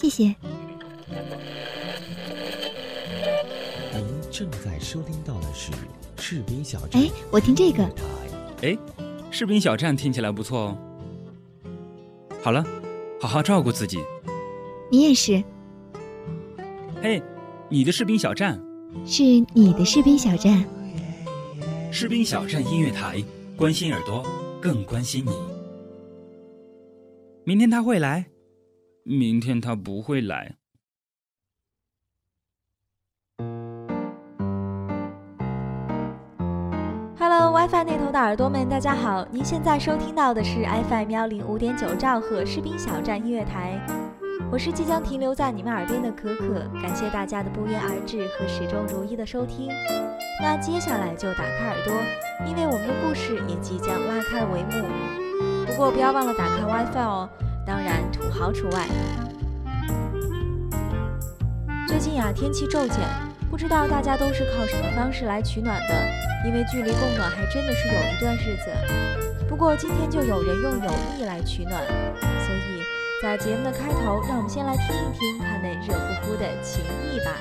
谢谢。您正在收听到的是士兵小站。哎，我听这个。哎，士兵小站听起来不错哦。好了，好好照顾自己。你也是。嘿，你的士兵小站。是你的士兵小站。士兵小站音乐台，关心耳朵，更关心你。明天他会来，明天他不会来。Hello，WiFi 那头的耳朵们，大家好！您现在收听到的是 FM 幺零五点九兆赫士兵小站音乐台，我是即将停留在你们耳边的可可，感谢大家的不约而至和始终如一的收听。那接下来就打开耳朵，因为我们的故事也即将拉开帷幕。不过不要忘了打开 WiFi 哦，当然土豪除外。最近呀，天气骤减，不知道大家都是靠什么方式来取暖的？因为距离供暖还真的是有一段日子。不过今天就有人用友谊来取暖，所以在节目的开头，让我们先来听一听他那热乎乎的情谊吧。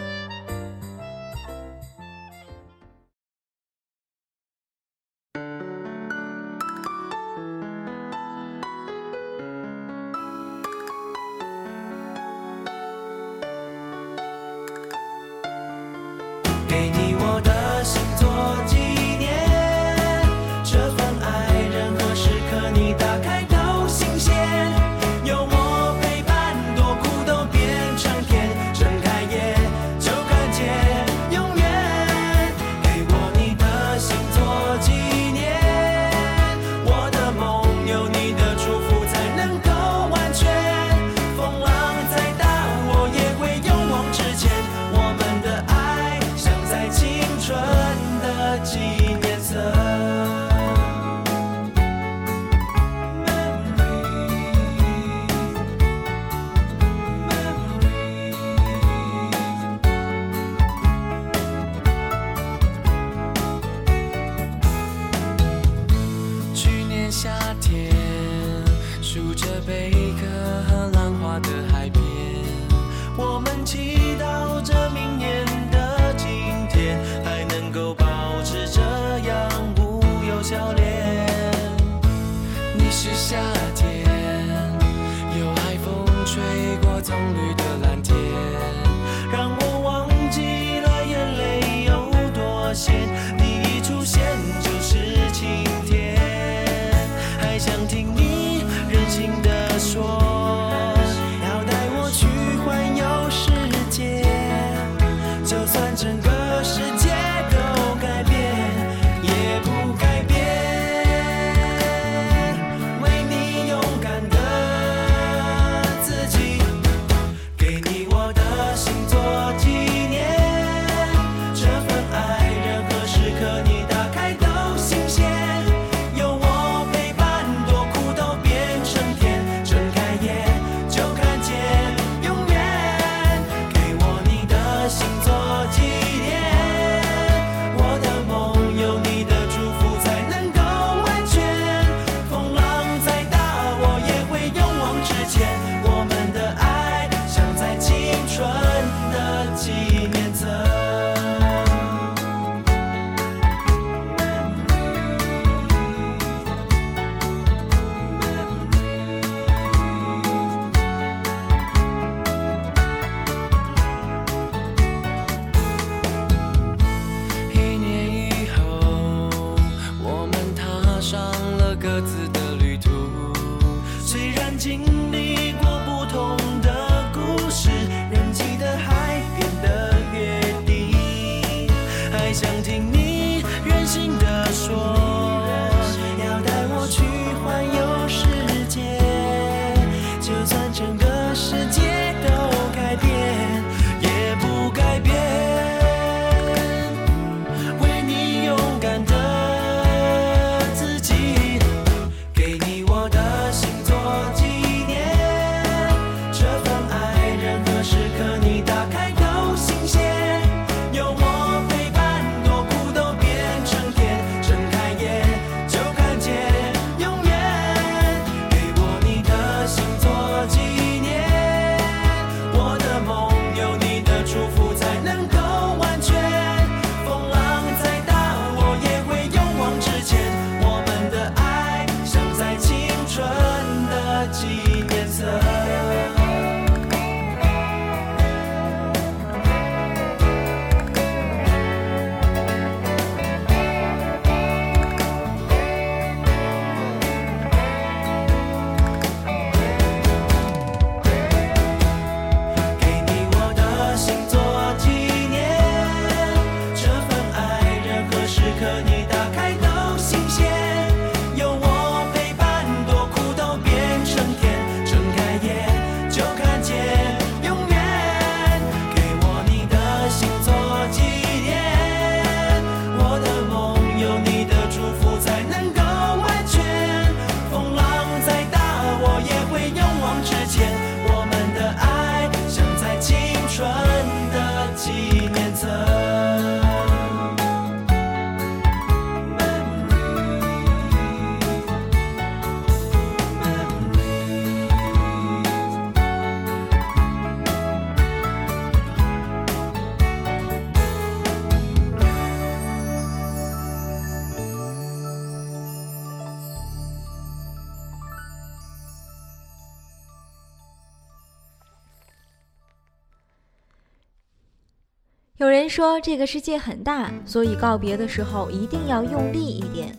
说这个世界很大，所以告别的时候一定要用力一点。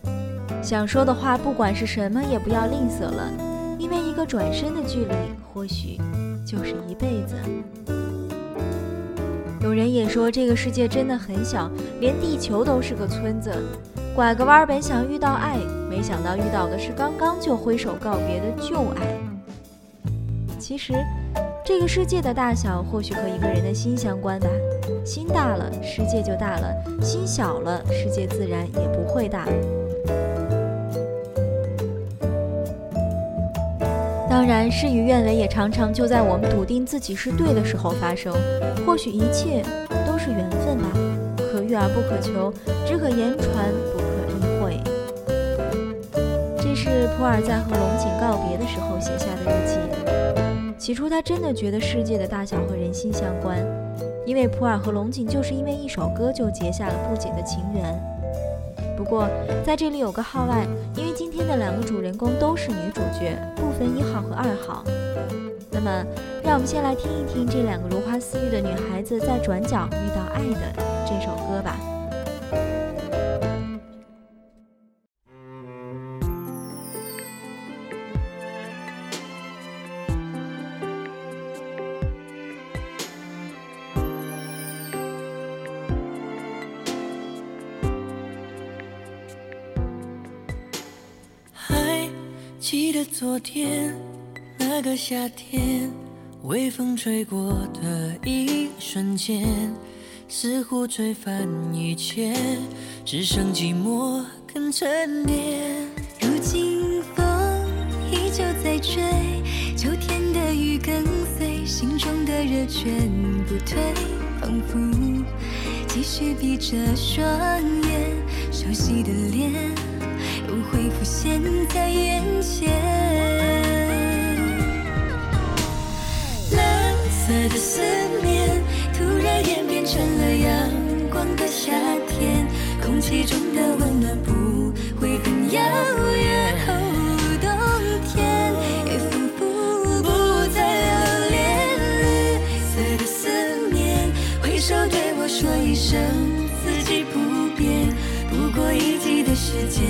想说的话，不管是什么，也不要吝啬了，因为一个转身的距离，或许就是一辈子。有人也说这个世界真的很小，连地球都是个村子。拐个弯儿，本想遇到爱，没想到遇到的是刚刚就挥手告别的旧爱。其实，这个世界的大小或许和一个人的心相关吧。心大了，世界就大了；心小了，世界自然也不会大。当然，事与愿违也常常就在我们笃定自己是对的时候发生。或许一切都是缘分吧，可遇而不可求，只可言传，不可意会。这是普洱在和龙井告别的时候写下的日记。起初，他真的觉得世界的大小和人心相关。因为普洱和龙井就是因为一首歌就结下了不解的情缘。不过在这里有个号外，因为今天的两个主人公都是女主角，不分一号和二号。那么，让我们先来听一听这两个如花似玉的女孩子在转角遇到爱的这首歌吧。天那个夏天，微风吹过的一瞬间，似乎吹翻一切，只剩寂寞跟沉淀。如今风依旧在吹，秋天的雨跟随，心中的热全不退，仿佛继续闭着双眼，熟悉的脸又会浮现在眼前。蓝色的思念突然演变成了阳光的夏天，空气中的温暖不会很遥远。冬天也仿佛不再留恋，绿色的思念，挥手对我说一声四季不变。不过一季的时间，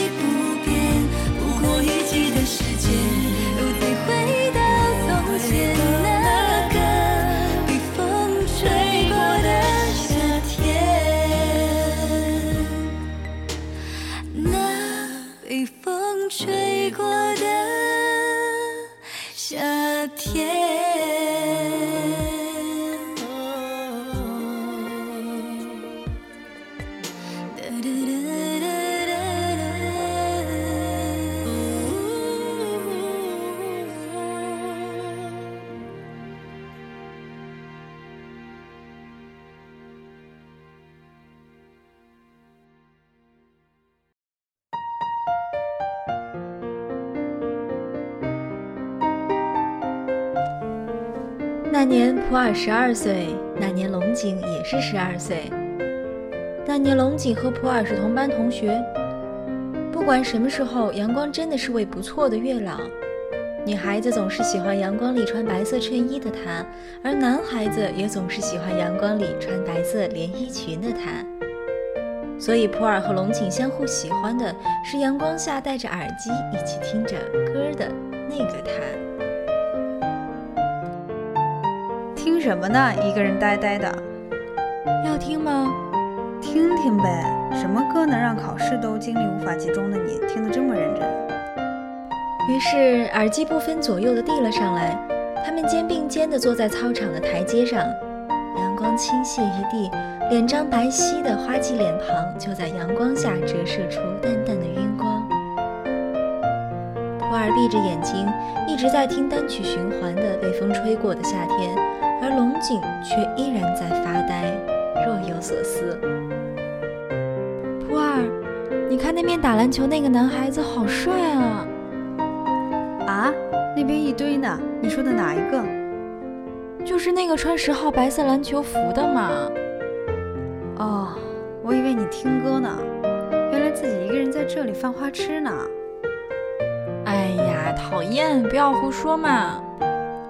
你不。那年普洱十二岁，那年龙井也是十二岁。那年龙井和普洱是同班同学。不管什么时候，阳光真的是位不错的月老。女孩子总是喜欢阳光里穿白色衬衣的他，而男孩子也总是喜欢阳光里穿白色连衣裙的他。所以普洱和龙井相互喜欢的是阳光下戴着耳机一起听着歌的那个他。听什么呢？一个人呆呆的，要听吗？听听呗。什么歌能让考试都精力无法集中的你听得这么认真？于是耳机不分左右的递了上来，他们肩并肩的坐在操场的台阶上，阳光倾泻一地，脸张白皙的花季脸庞就在阳光下折射出淡淡的晕光。普洱闭着眼睛，一直在听单曲循环的《被风吹过的夏天》，而龙井却依然在发呆，若有所思。普洱，你看那边打篮球那个男孩子好帅啊！啊，那边一堆呢。你说的哪一个？就是那个穿十号白色篮球服的嘛。哦，我以为你听歌呢。原来自己一个人在这里犯花痴呢。哎呀，讨厌！不要胡说嘛。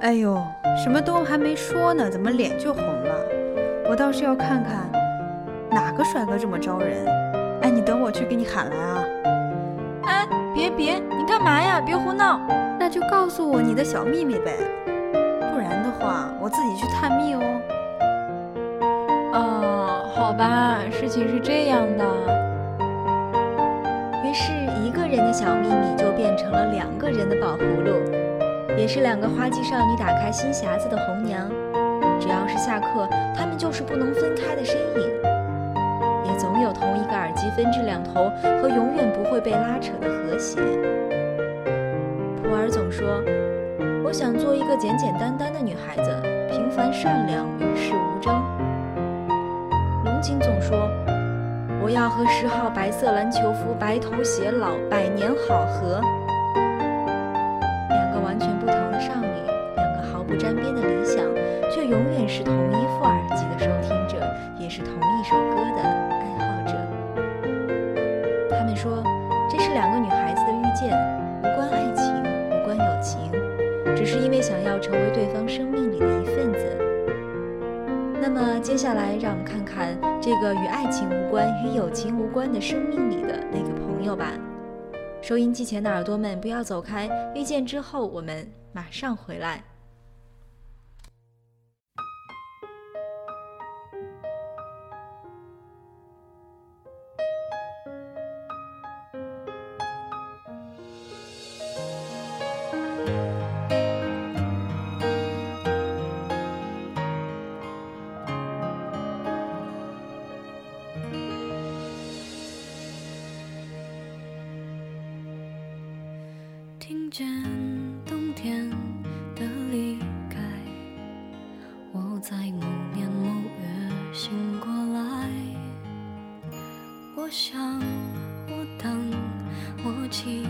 哎呦，什么都还没说呢，怎么脸就红了？我倒是要看看哪个帅哥这么招人。哎，你等我去给你喊来啊。哎，别别，你干嘛呀？别胡闹！那就告诉我你的小秘密呗，不然的话我自己去探秘哦。哦，好吧，事情是这样的。于是，一个人的小秘密就变成了两个人的宝葫芦，也是两个花季少女打开新匣子的红娘。只要是下课，她们就是不能分开的身影，也总有同一个耳机分至两头和永远不会被拉扯的和谐。普洱总说：“我想做一个简简单单的女孩子，平凡善良，与世无争。”龙井总说：“我要和十号白色篮球服白头偕老，百年好合。”是同一副耳机的收听者，也是同一首歌的爱好者。他们说，这是两个女孩子的遇见，无关爱情，无关友情，只是因为想要成为对方生命里的一份子。那么接下来，让我们看看这个与爱情无关、与友情无关的生命里的那个朋友吧。收音机前的耳朵们，不要走开，遇见之后，我们马上回来。情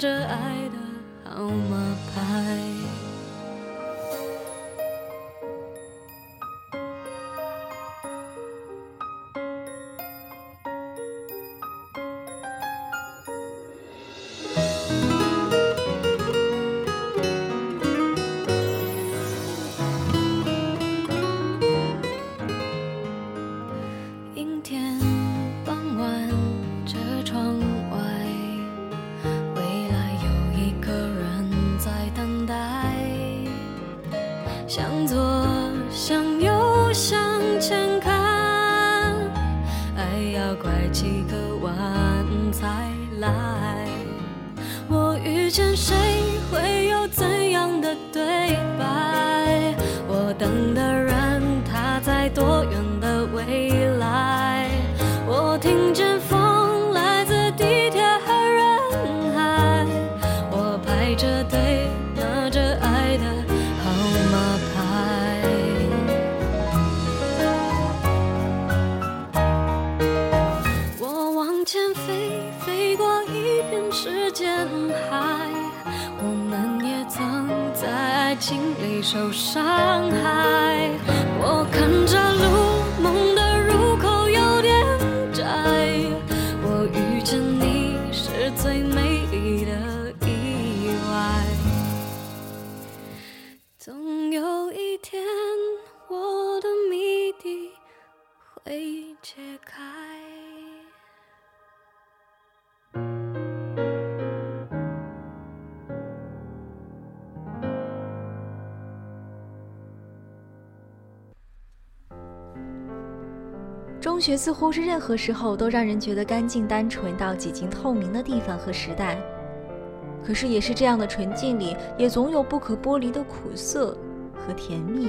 着爱的号码牌。受伤害。中学似乎是任何时候都让人觉得干净单纯到几近透明的地方和时代，可是也是这样的纯净里，也总有不可剥离的苦涩和甜蜜。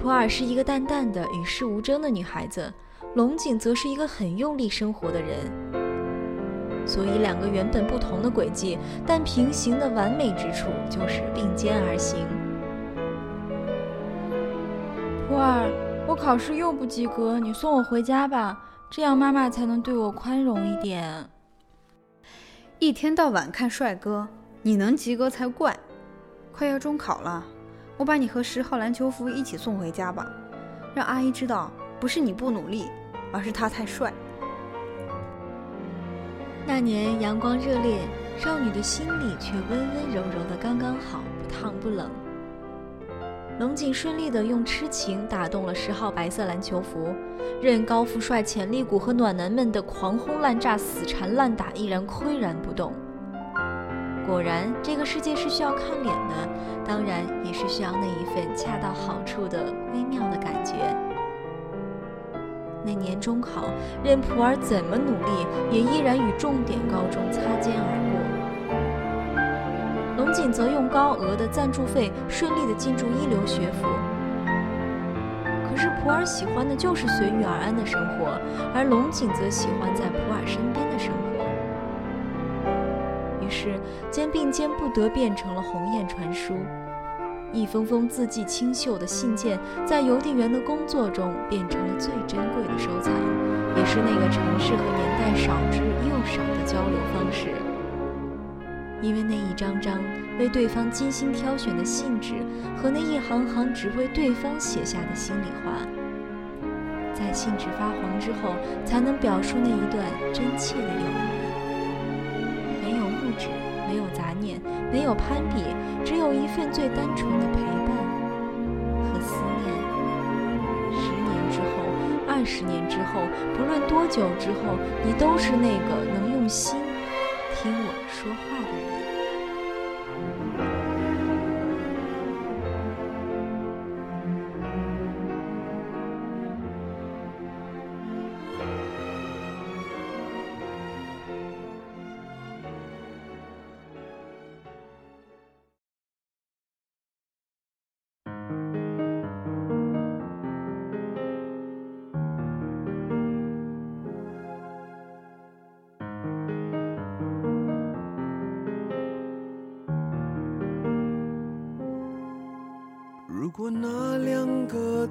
普洱是一个淡淡的、与世无争的女孩子，龙井则是一个很用力生活的人。所以，两个原本不同的轨迹，但平行的完美之处就是并肩而行。我考试又不及格，你送我回家吧，这样妈妈才能对我宽容一点。一天到晚看帅哥，你能及格才怪！快要中考了，我把你和十号篮球服一起送回家吧，让阿姨知道不是你不努力，而是他太帅。那年阳光热烈，少女的心里却温温柔柔的刚刚好，不烫不冷。龙井顺利地用痴情打动了十号白色篮球服，任高富帅潜力股和暖男们的狂轰滥炸、死缠烂打，依然岿然不动。果然，这个世界是需要看脸的，当然也是需要那一份恰到好处的微妙的感觉。那年中考，任普洱怎么努力，也依然与重点高中擦肩而过。龙井则用高额的赞助费顺利地进驻一流学府。可是普洱喜欢的就是随遇而安的生活，而龙井则喜欢在普洱身边的生活。于是，肩并肩不得变成了鸿雁传书。一封封字迹清秀的信件，在邮递员的工作中变成了最珍贵的收藏，也是那个城市和年代少之又少的交流方式。因为那一张张为对方精心挑选的信纸和那一行行只为对方写下的心里话，在信纸发黄之后，才能表述那一段真切的友谊。没有物质，没有杂念，没有攀比，只有一份最单纯的陪伴和思念。十年之后，二十年之后，不论多久之后，你都是那个能用心听我说话的人。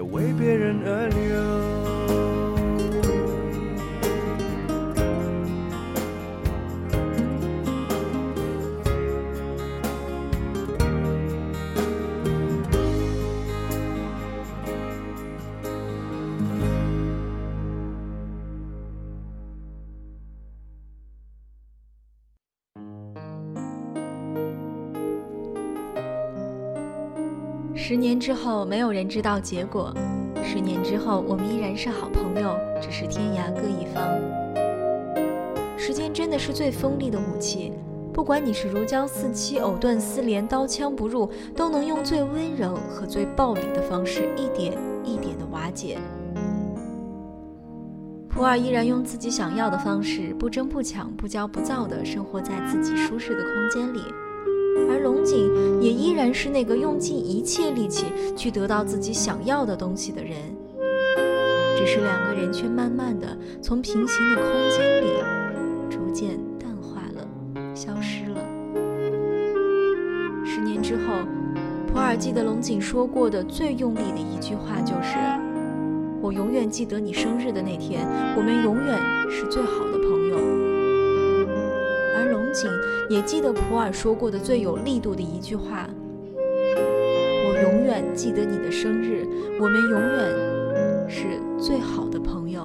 为别人而流。年之后，没有人知道结果。十年之后，我们依然是好朋友，只是天涯各一方。时间真的是最锋利的武器，不管你是如胶似漆、藕断丝连、刀枪不入，都能用最温柔和最暴力的方式，一点一点的瓦解。普洱依然用自己想要的方式，不争不抢、不骄不躁的生活在自己舒适的空间里。龙井也依然是那个用尽一切力气去得到自己想要的东西的人，只是两个人却慢慢的从平行的空间里逐渐淡化了，消失了。十年之后，普洱记得龙井说过的最用力的一句话就是：“我永远记得你生日的那天，我们永远是最好的也记得普洱说过的最有力度的一句话：“我永远记得你的生日，我们永远是最好的朋友。”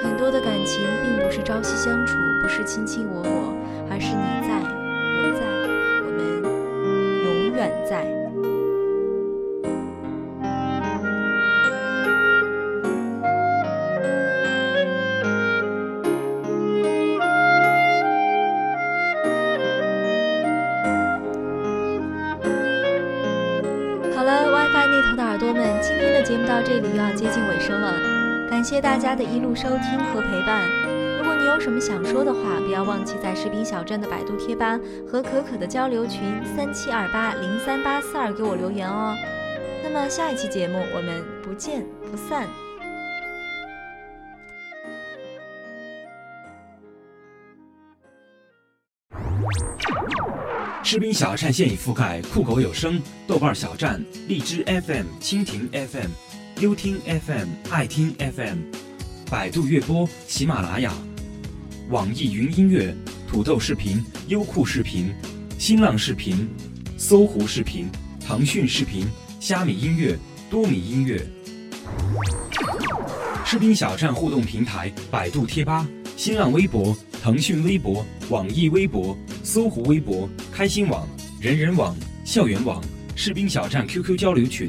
很多的感情并不是朝夕相处，不是卿卿我我，而是你谢大家的一路收听和陪伴。如果你有什么想说的话，不要忘记在士兵小站的百度贴吧和可可的交流群三七二八零三八四二给我留言哦。那么下一期节目我们不见不散。士兵小站现已覆盖酷狗有声、豆瓣小站、荔枝 FM、蜻蜓 FM、优听 FM、爱听 FM、百度乐播、喜马拉雅、网易云音乐、土豆视频、优酷视频、新浪视频、搜狐视频、腾讯视频、虾米音乐、多米音乐。士兵小站互动平台：百度贴吧、新浪微博、腾讯微博、网易微博、搜狐微博、开心网、人人网、校园网、士兵小站 QQ 交流群：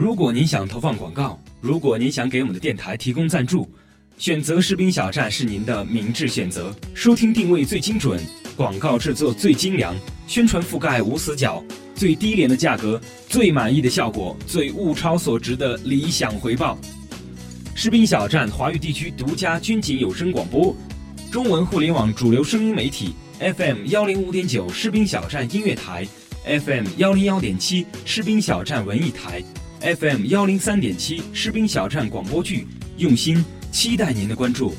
如果您想投放广告，如果您想给我们的电台提供赞助，选择士兵小站是您的明智选择。收听定位最精准，广告制作最精良，宣传覆盖无死角，最低廉的价格，最满意的效果，最物超所值的理想回报。士兵小站华语地区独家军警有声广播，中文互联网主流声音媒体 FM 幺零五点九士兵小站音乐台，FM 幺零幺点七士兵小站文艺台，FM 幺零三点七士兵小站广播剧，用心期待您的关注。